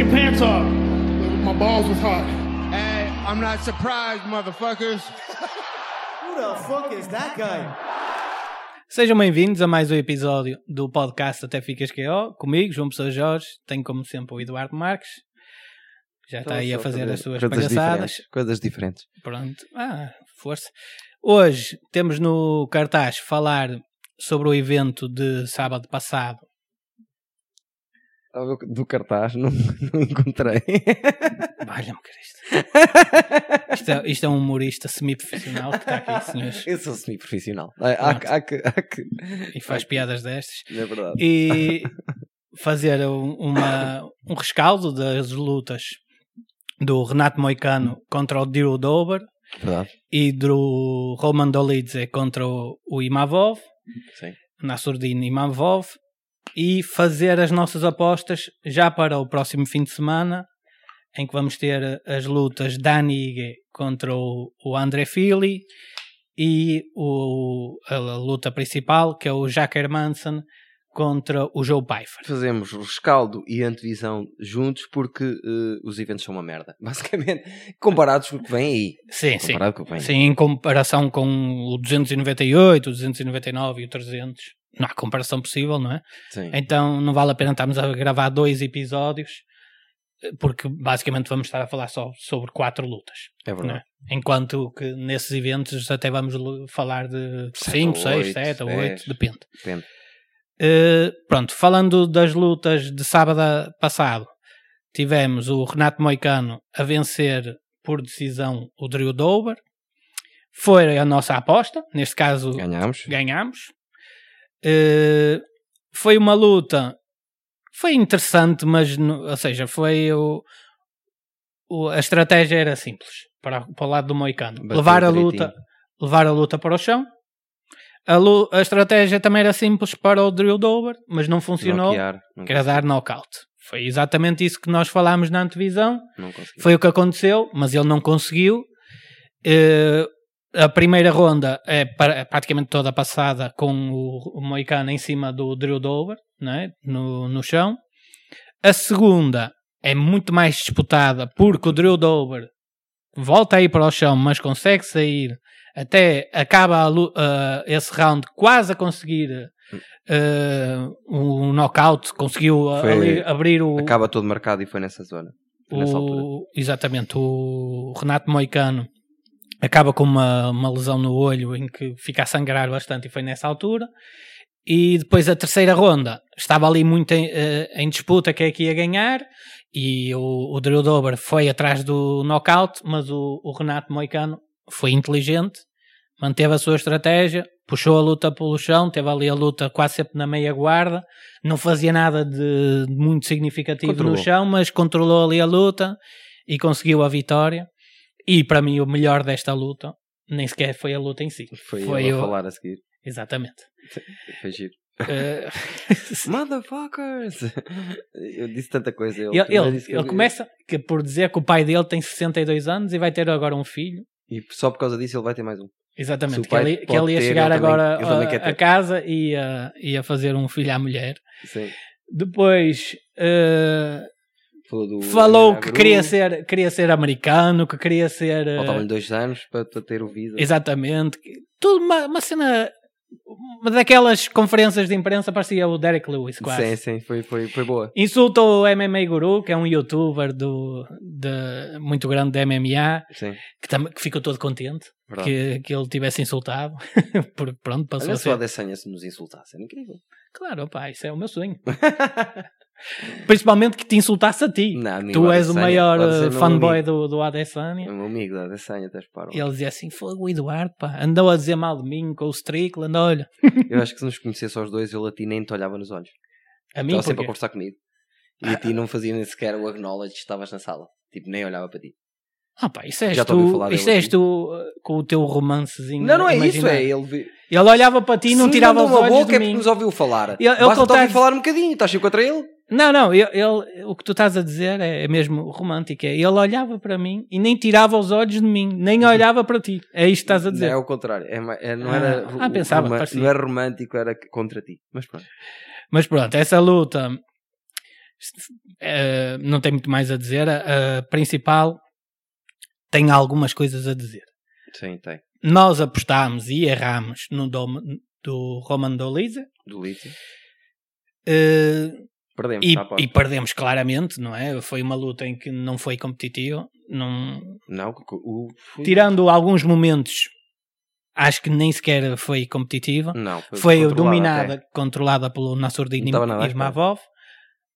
your pants off. My balls was hot. Hey, I'm not surprised, motherfuckers. Who the fuck is that guy? Sejam bem-vindos a mais um episódio do podcast Até Ficas QO. Comigo, João Pessoa Jorge, tenho como sempre o Eduardo Marques. Já está aí a fazer as suas coisas palhaçadas. diferentes, Coisas diferentes. Pronto. Ah, força. Hoje temos no cartaz falar sobre o evento de sábado passado. Do cartaz, não, não encontrei. Valha-me Cristo. Isto é, isto é um humorista semi-profissional que está aqui, senhores, Eu sou semi-profissional. Há, há, que- há, que- há que. e faz piadas destas. É verdade. e fazer um, uma, um rescaldo das lutas do Renato Moicano contra o Drew Dober Verdade. e do Roman Dolidze contra o, o Imavov, Sim. Nassourdine Imavov, e fazer as nossas apostas já para o próximo fim de semana, em que vamos ter as lutas da Ige contra o, o André Fili e o, a, luta principal, que é o Jack Hermanson contra o Joe Pfeiffer. Fazemos rescaldo e antevisão juntos porque eh, os eventos são uma merda. Basicamente, comparados com o que vem aí. Sim, sim. Com vem Sim, em comparação com o 298, o 299 e o 300. Não há comparação possível, não é? Sim. Então não vale a pena estarmos a gravar dois episódios, eh, porque basicamente vamos estar a falar só sobre quatro lutas. É não é? verdade. Enquanto que nesses eventos até vamos falar de Sete 5, ou 6, oito, 7 ou dez. 8, depende. Depende. Uh, pronto, falando das lutas de sábado passado, tivemos o Renato Moicano a vencer por decisão o Drew Dober. Foi a nossa aposta, neste caso Ganhámos. ganhámos. Uh, foi uma luta, foi interessante, mas, no- ou seja, foi o, o- a estratégia era simples para, para o lado do Moicano. Bateu Levar a direitinho. luta, levar a luta para o chão. A, lu- a estratégia também era simples para o Drill Dover, mas não funcionou, Noquear. Não que era dar knockout. Foi exatamente isso que nós falámos na antevisão. Foi o que aconteceu, mas ele não conseguiu. Eh, a primeira ronda é pra- praticamente toda passada com o, Moicano em cima do Drew Dover, é? no, no chão. A segunda é muito mais disputada porque o Drew Dover volta a ir para o chão, mas consegue sair até acaba ah, esse round quase a conseguir ah, um knockout, conseguiu Foi- ali abrir o, Acaba todo marcado e foi nessa zona. Foi o, exatamente, o Renato Moicano acaba com uma, uma lesão no olho em que fica a sangrar bastante e foi nessa altura. E depois a terceira ronda estava ali muito em, eh, em disputa quem é que ia ganhar e o, o Drew Dober foi atrás do knockout, mas o, o Renato Moicano foi inteligente, manteve a sua estratégia, puxou a luta pelo chão, teve ali a luta quase sempre na meia guarda, não fazia nada de muito significativo Controlou. no chão, mas controlou ali a luta e conseguiu a vitória. E para mim o melhor desta luta nem sequer foi a luta em si. Foi, Foi a o- falar a seguir. Exatamente. Foi giro. Eh, Motherfuckers! Eu disse tanta coisa. Ele, ele ele, ele eu- começa que por dizer que o pai dele tem 62 anos e vai ter agora um filho. E só por causa disso ele vai ter mais um. Exatamente, que ele, que ele ia ter, chegar agora também a, a casa e ia, ia fazer um filho à mulher. Sim. Depois Falou, do falou que queria ser, queria ser americano, que queria ser. eh, Faltavam-lhe dois anos para, para ter o visa. Exatamente. Tudo uma, uma cena. Uma daquelas conferências de imprensa parecia o Derek Lewis, quase. Sim, sim, foi, foi, foi boa. Insulta o MMA Guru, que é um youtuber do, de, muito grande da MMA, Sim, que, tam, que ficou todo contente que, que ele tivesse insultado. Pronto, passou Olha a ser. Adesanya se nos insultasse, era incrível. Claro, pá, isso é o meu sonho. Principalmente que te insultasse a ti. Não, tu és o maior eh, fanboy do, do Adesanya. O meu amigo da Adesanya, estás para E ele dizia assim: Fogo, Eduardo, pá, andou a dizer mal de mim com o Strickland, olha. Eu acho que se nos conhecesse aos dois, ele a ti nem te olhava nos olhos. A mim, Estava sempre a conversar comigo. E a ti não fazia nem sequer o acknowledge que estavas na sala. Tipo, nem olhava para ti. Ah, pá, isso és Já tu, dele és aqui. tu uh, com o teu romancezinho. Não, não é isso, é ele. Ele olhava para ti e não Se tirava os olhos boca de é porque mim. nos ouviu falar. Ele- ele Basta contar- ouvir falar um bocadinho, estás contra ele? Não, não, ele, ele- o que tu estás a dizer é, é mesmo romântico. É, ele olhava para mim e nem tirava os olhos de mim, nem olhava para ti. É isto que estás a Não, dizer. é o contrário. É, é- não Ah, era, ah, o- pensava, parecia. não era romântico, era contra ti. Mas pronto. Mas pronto, essa luta Eh, não tem muito mais a dizer. A, a principal tem algumas coisas a dizer. Sim, tem. Nós apostámos e erramos no dom, do Roman Dolise Do eh, Perdemos. e, tá, e perdemos claramente, não é? Foi uma luta em que não foi competitivo. Não, Não, o, tirando alguns momentos, acho que nem sequer foi competitiva. Não, foi, Foi dominada, até. controlada pelo Nasruddin Imavov.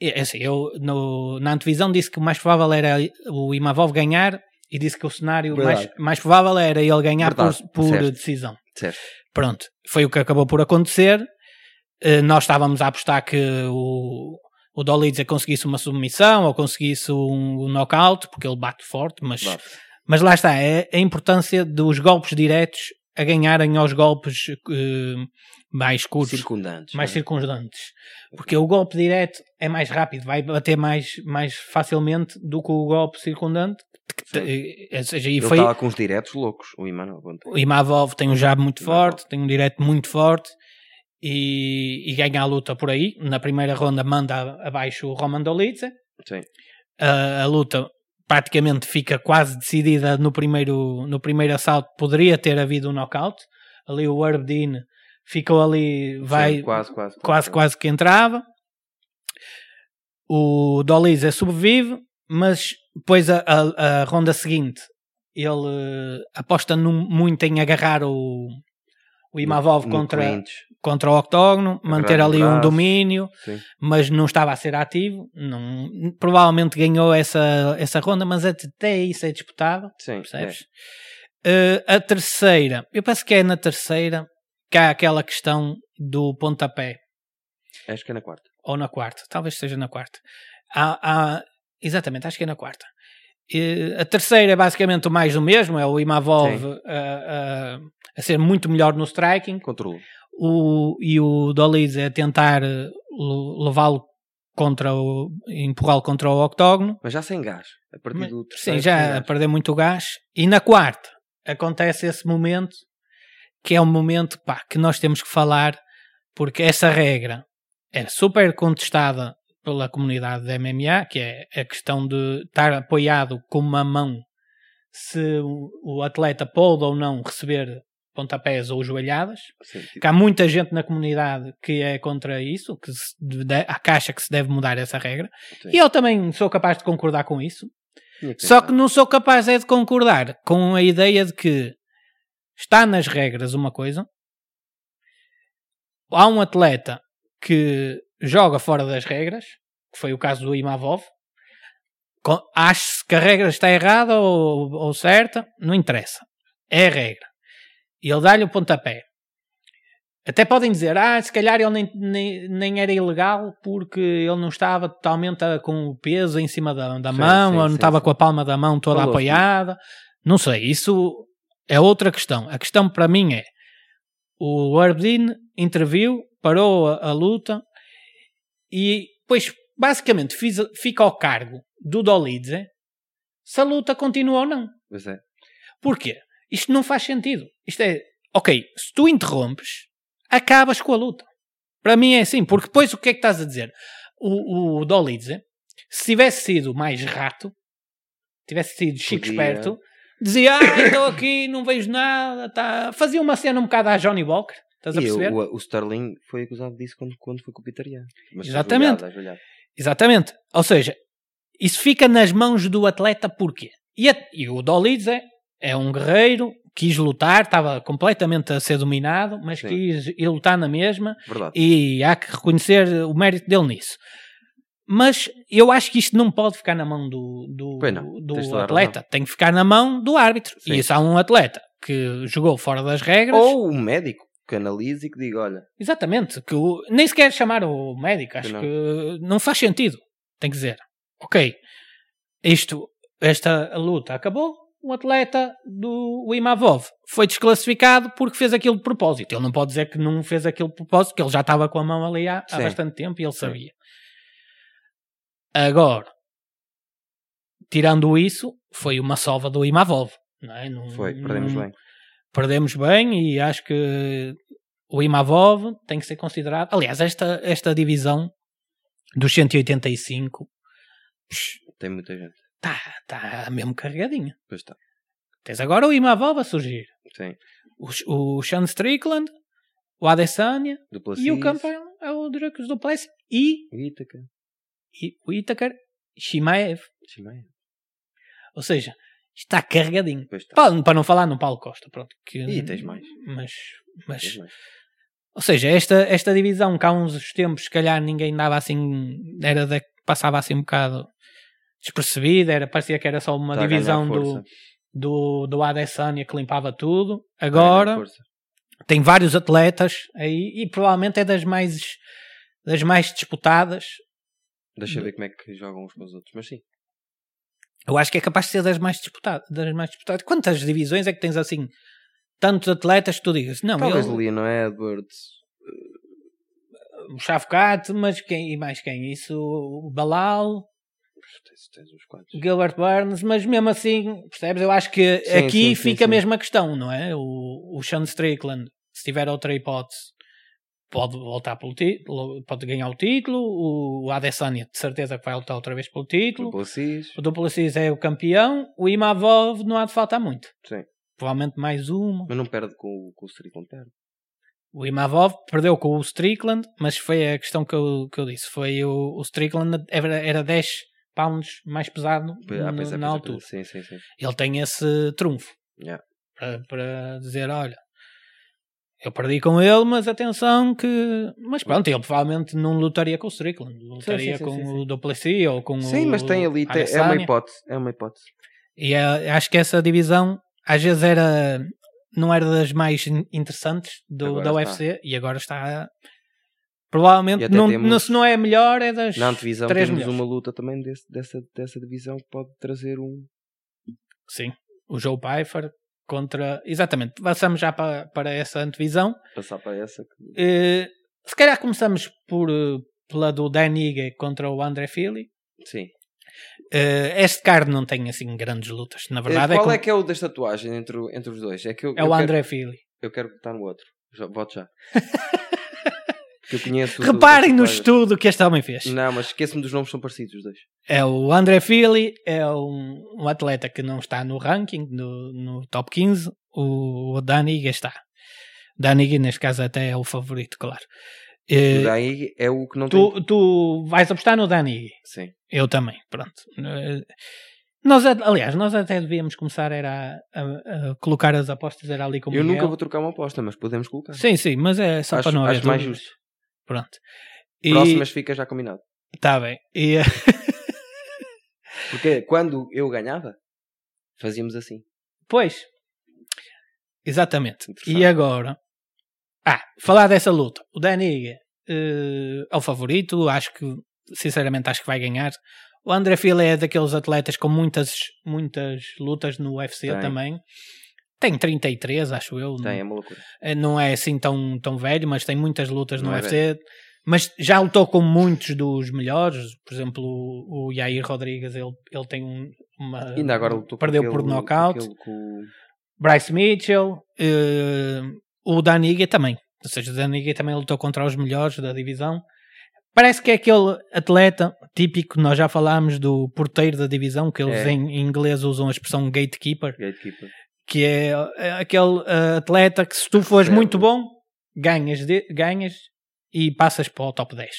E, assim, eu no, na antevisão disse que o mais provável era o Imavov ganhar e disse que o cenário mais, mais provável era ele ganhar por, Verdade, por disseste. decisão. Disseste. Pronto, foi o que acabou por acontecer. Eh, nós estávamos a apostar que o, o Dolidze conseguisse uma submissão ou conseguisse um, um knockout, porque ele bate forte, mas, mas lá está, é a importância dos golpes diretos a ganharem aos golpes eh, mais curtos, Circundantes. mais é? circundantes. Porque o golpe direto é mais rápido, vai bater mais, mais facilmente do que o golpe circundante. eh, ou seja, e Ele foi, estava com os diretos loucos, o Imanov. o Imavov tem um jab muito Imavov. forte, tem um direto muito forte e, e ganha a luta por aí. Na primeira ronda manda abaixo o Roman Dolidze. Sim. A, a luta praticamente fica quase decidida no primeiro, no primeiro assalto. Poderia ter havido um knockout. Ali o Herb Dean ficou ali, vai Sim, quase, quase, quase, quase que entrava. O Dolidze sobrevive, mas depois a, a, a ronda seguinte ele eh, aposta num- muito em agarrar o, o Imavov No- no contra, clinch. Contra o octógono, manter ali um domínio, Sim. mas não estava a ser ativo. Não, provavelmente ganhou essa, essa ronda, mas até isso é disputável Sim, percebes? Eh, a terceira, eu penso que é na terceira que há aquela questão do pontapé, é. Acho que é na quarta. ou na quarta, talvez seja na quarta. Há, há- exatamente, acho que é na quarta. Eh, a terceira é basicamente o mais do mesmo, é o Imavov a, a- a ser muito melhor no striking Controlo. O, e o Dolidze a tentar eh, le- levá-lo contra o empurrá-lo contra o octógono Mas já sem gás. A partir Mas- do Sim, terceiro. sem já a perder muito gás. E na quarta acontece esse momento que é um momento pá, que nós temos que falar porque essa regra é super contestada pela comunidade da MMA, que é a questão de estar apoiado com uma mão se o, o atleta pode ou não receber pontapés ou joelhadas. Sim, Que há muita gente na comunidade que é contra isso, que se deve, a caixa que se deve mudar essa regra. Sim. E eu também sou capaz de concordar com isso. Só que não sou capaz é de concordar com a ideia de que está nas regras uma coisa. Há um atleta que joga fora das regras, que foi o caso do Imavov. Acho que a regra está errada ou, ou certa, não interessa. É a regra. E ele dá-lhe o pontapé. Até podem dizer, ah, se calhar ele nem, nem, nem era ilegal porque ele não estava totalmente a- com o peso em cima da, da Sim, mão, sim, ou não sim, estava com a palma da mão toda Falou-se apoiada. Não sei, isso é outra questão. A questão para mim é, o Arbdin interviu, parou a, a luta e depois basicamente fiz- fica ao cargo do Dolidze se a luta continua ou não. Pois é. Porquê? Isto não faz sentido. Isto é, ok, se tu interrompes, acabas com a luta. Para mim é assim, porque depois o que é que estás a dizer? O, o Dolidze, se tivesse sido mais rato, tivesse sido chico Podia. esperto, dizia, ah, estou aqui, não vejo nada, tá... fazia uma cena um bocado à Johnny Walker, estás a E perceber? o, o Sterling foi acusado disso quando, quando foi com o Exatamente. ajoelhado, ajoelhado. Exatamente. Ou seja, isso fica nas mãos do atleta porquê? E, a- e o Dolidze é um guerreiro, quis lutar, estava completamente a ser dominado, mas Sim. quis ir lutar na mesma Verdade. e há que reconhecer o mérito dele nisso. Mas eu acho que isto não pode ficar na mão do, do, não, do atleta, tem que ficar na mão do árbitro. Sim. E se há um atleta que jogou fora das regras, Ou o médico que analise e que diga: olha, Exatamente, que o- nem sequer chamar o médico, acho não. que não faz sentido. Tem que dizer, ok, isto, esta luta acabou, o atleta do Imavov foi desclassificado porque fez aquilo de propósito. Ele não pode dizer que não fez aquilo de propósito, porque ele já estava com a mão ali há, há Sim. bastante tempo e ele sabia. Agora, tirando isso, foi uma sova do Imavov. Não é? Não- foi, perdemos não- bem. perdemos bem e acho que o Imavov tem que ser considerado. Aliás, esta, esta divisão dos 185, Tem muita gente. Está tá mesmo carregadinha. Pois está. Tens agora o Imavov a surgir. Sim. O, o Sean Strickland, o Adesanya e o campeão é o Dracos do Plessis e, Ítaca. e o Itakar Shimaev. Chimeia. Ou seja, está carregadinho. Pois está. Para, para não falar no Paulo Costa, pronto. Que, E tens mais. Mas, mas Tens mais. Ou seja, esta, esta divisão que há uns tempos, se calhar ninguém dava assim, era da, passava assim um bocado despercebida, era, parecia que era só uma Está divisão do, do, do Adesanya que limpava tudo. Ganhar Agora tem vários atletas aí e provavelmente é das mais, das mais disputadas. Deixa eu ver como é que jogam uns com os outros. Mas sim. Eu acho que é capaz de ser das mais disputadas. Das mais disputadas. Quantas divisões é que tens assim? Tantos atletas que tu digas, não, Talvez eu, o Leon Edwards. o Chavcat, mas quem, e mais quem? Isso, o Balal, Tens, tens uns quantos. Gilbert Burns, mas mesmo assim, percebes? Eu acho que Sim, aqui sim, sim, fica a sim. mesma questão, não é? O, o Sean Strickland, se tiver outra hipótese, pode voltar pelo título, pode ganhar o título. O Adesanya, de certeza que vai lutar outra vez pelo título. Dupla Cis. O Duplessis é o campeão. O Imavov não há de faltar muito. Sim. Provavelmente mais uma. Mas não perde com, o- com o Strickland. Perde. O Imavov perdeu com o Strickland, mas foi a questão que eu, que eu disse. Foi o, o Strickland era, era 10 pounds mais pesado Ah, no- é, pois é, na pois altura. é. Sim, sim, sim. Ele tem esse trunfo Yeah. para, para dizer: olha, eu perdi com ele, mas atenção que. Mas pronto, ele provavelmente não lutaria com o Strickland, lutaria sim, com sim, sim. o Duplessis ou com Sim, o. mas tem ali. tem- é uma hipótese. É uma hipótese. E é- acho que essa divisão às vezes era não era das mais in- interessantes do, Agora da está. UFC e agora está provavelmente não, temos- não- se não é a melhor é das Na antevisão três temos melhores. uma luta também desse- dessa, dessa divisão que pode trazer um. sim o Joe Pfeiffer contra exatamente passamos já para, para essa antevisão Passar para essa. Que... Eh, se calhar começamos por eh, pela do Dan Ige contra o André Fili Sim. Eh, este card não tem assim grandes lutas na verdade Qual é, é, com- que é o das tatuagens entre, entre os dois? É, que eu, é eu o quero- André Fili Eu quero botar no outro. Já, voto já. Porque eu conheço. reparem no estudo que este homem fez. Não, mas esqueço-me dos nomes, são parecidos os dois. É o André Fili, é um, um atleta que não está no ranking, no, no top 15. O, o Daniga está. Daniga, neste caso, até é o favorito, claro. O Eh, daí é o que não tem. tu, tu vais apostar no Daniga. Sim. Eu também, pronto. Eh, Nós, aliás, nós até devíamos começar era a, a- a colocar as apostas era ali com o eu Miguel. nunca vou trocar uma aposta, mas podemos colocar. Sim, sim, mas é só Acho- para não haver acho mais justo. Pronto. E, Próximas fica já combinado. Tá bem. E, Porque quando eu ganhava, fazíamos assim. Pois. Exatamente. E agora? Ah, falar dessa luta. O Daniga eh, é o favorito. Acho que, sinceramente, acho que vai ganhar. O André Fila é daqueles atletas com muitas, muitas lutas no UFC Tem. também. Tem 33, acho eu. Tem, é não, uma loucura. eh, não é assim tão, tão velho, mas tem muitas lutas no Não é UFC. Mas já lutou com muitos dos melhores. Por exemplo, o, o Yair Rodrigues, ele, ele tem um, uma. Ainda agora lutou com perdeu aquele- por knockout. com Bryce Mitchell, eh, o Daniga também. Ou seja, o Daniga também lutou contra os melhores da divisão. Parece que é aquele atleta típico, nós já falámos do porteiro da divisão, que eles É. em, em inglês usam a expressão gatekeeper, Gatekeeper. Que é, é aquele eh, atleta que se tu fores muito bom, ganhas, de- ganhas e passas para o top 10.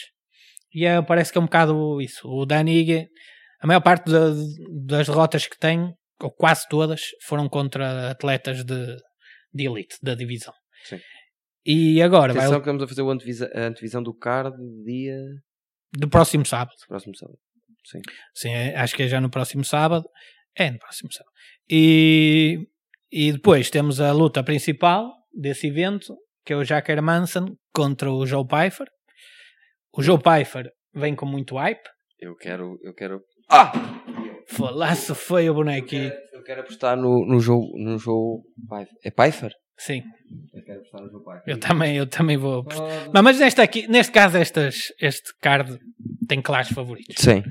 E é, parece que é um bocado isso. O Daniga, a maior parte da- das derrotas que tem, ou quase todas, foram contra atletas de, de elite da divisão. Sim. E agora, vai, Atenção que estamos a fazer antevisa- a antevisão do card dia do próximo sábado. próximo sábado. Sim. Sim, é- acho que é já no próximo sábado. É no próximo sábado. E, e depois temos a luta principal desse evento, que é o Jack Hermanson contra o Joe Pfeiffer. O Joe Pfeiffer vem com muito hype. Eu quero. Eu quero. Ah! Falasse foi o Eu bonequinho. quero, eu quero apostar no, no jogo. No jogo Pfeiffer. É Pfeiffer? Sim, Eu quero apostar no jogo Pfeiffer. eu também, eu também vou. Mas, mas neste, aqui, neste caso, estas, este card tem claros favoritos. Sim.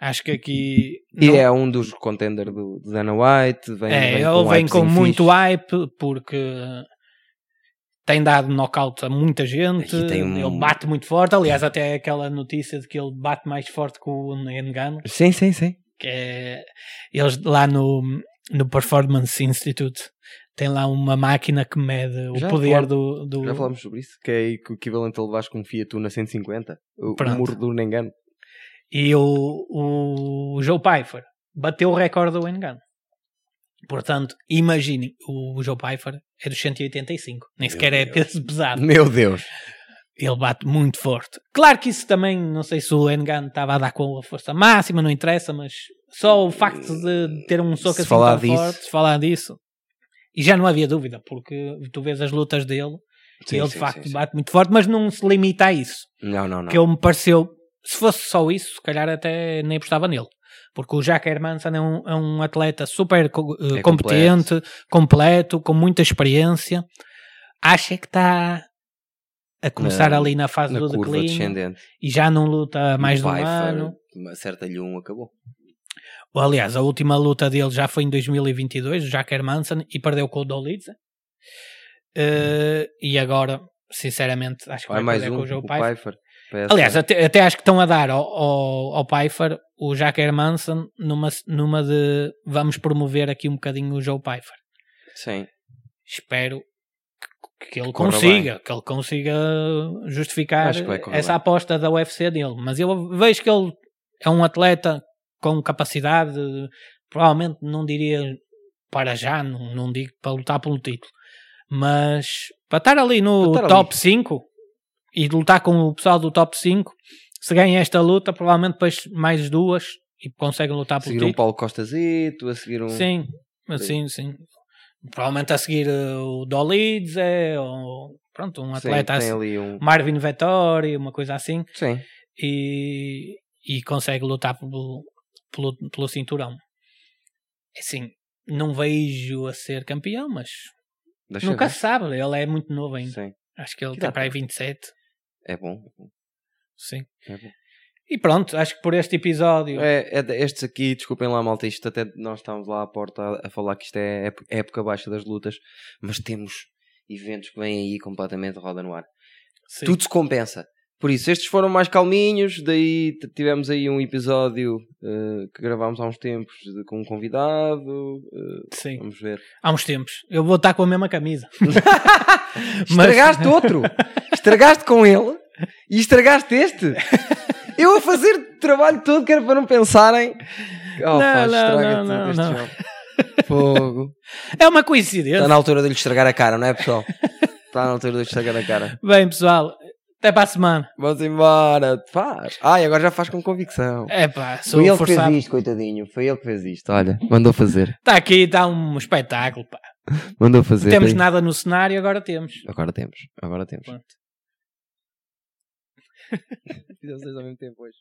Acho que aqui. E não- é um dos contenders do, do Dana White. Vem, É, vem ele vem com muito fixe. hype porque tem dado knockout a muita gente, um- ele bate muito forte. Aliás, até aquela notícia de que ele bate mais forte que o Engano, Sim, sim, sim. que é eles lá no, no Performance Institute tem lá uma máquina que mede o Já poder falamos- do, do- Já falámos sobre isso, que é o equivalente a levares com um Fiat Uno 150. O, o murro do Nengano. E o, o Joe Pfeiffer bateu o recorde do Engano. Portanto, imaginem, o Joe Pfeiffer é dos 185, nem Meu sequer é Deus. peso pesado. Meu Deus. Ele bate muito forte. Claro que isso também, não sei se o Engano estava a dar com a força máxima, não interessa, mas só o facto de ter um soco Se assim falar tão disso. forte, se falar disso, e já não havia dúvida, porque tu vês as lutas dele, Sim, ele sim, de facto sim. bate muito forte, mas não se limita a isso. Não, não, não. Que ele me pareceu, se fosse só isso, se calhar até nem apostava nele. Porque o Jack Hermanson é um, é um atleta super eh, É competente, completo. com muita experiência. Acha que está a começar Na- ali na fase Na do declínio e já não luta mais de um ano. Acerta-lhe um, acabou. Aliás, a última luta dele já foi em 2022, o Jack Hermanson, e perdeu com o Dolidze. Eh, e agora, sinceramente, acho que Vai vai, mais perder um, com o Joe Pfeiffer. Pfeiffer. Aliás, até, até acho que estão a dar ao, ao, ao Pfeiffer o Jack Hermanson numa, numa de vamos promover aqui um bocadinho o Joe Pfeiffer. Sim. Espero que, que ele Corra consiga, que ele consiga justificar essa bem. aposta da UFC dele. Mas eu vejo que ele é um atleta com capacidade, provavelmente não diria para já, não, não digo para lutar pelo título, mas para estar ali no estar top 5 e lutar com o pessoal do top 5, se ganha esta luta, provavelmente depois mais duas e conseguem lutar A pelo seguir um título. Paulo Costazito, a seguir um. Sim, sim, sim. Provavelmente a seguir uh, o Dolids, é, ou pronto, um Sim, atleta tem assim, um. Marvin Vettori, uma coisa assim, Sim. e, e consegue lutar pelo, pelo, pelo cinturão. Assim, não vejo a ser campeão, mas Deixa nunca se sabe, ele é muito novo ainda. Sim. Acho que ele Que tem para aí tem? 27. É bom. é bom, Sim. É bom. E pronto, acho que por este episódio. É, é estes aqui, desculpem lá, malta, isto até nós estávamos lá à porta a, a falar que isto é ép- época baixa das lutas, mas temos eventos que vêm aí completamente roda no ar. sim. Tudo se compensa. Por isso, estes foram mais calminhos, daí tivemos aí um episódio eh, que gravámos há uns tempos de- com um convidado. eh, Sim. vamos ver. Há uns tempos. Eu vou estar com a mesma camisa. Estragaste outro! Estragaste com ele e estragaste este! Eu a fazer o trabalho todo que era para não pensarem. Oh, Não, pá, estraga não, não, este não. jogo. Fogo. É uma coincidência. Está na altura de lhe estragar a cara, não é, pessoal? Está na altura de lhe estragar a cara. Bem, pessoal, até para a semana. Vamos embora. Faz. Ai, agora já faz com convicção. É pá, sou Foi ele que forçado. fez isto, coitadinho. Foi ele que fez isto. Olha, mandou fazer. Está aqui, está um espetáculo. Pá. Mandou fazer. Temos Tem- nada no cenário, agora temos. Agora temos. Agora temos. Pronto. Fizemos dois ao mesmo tempo hoje.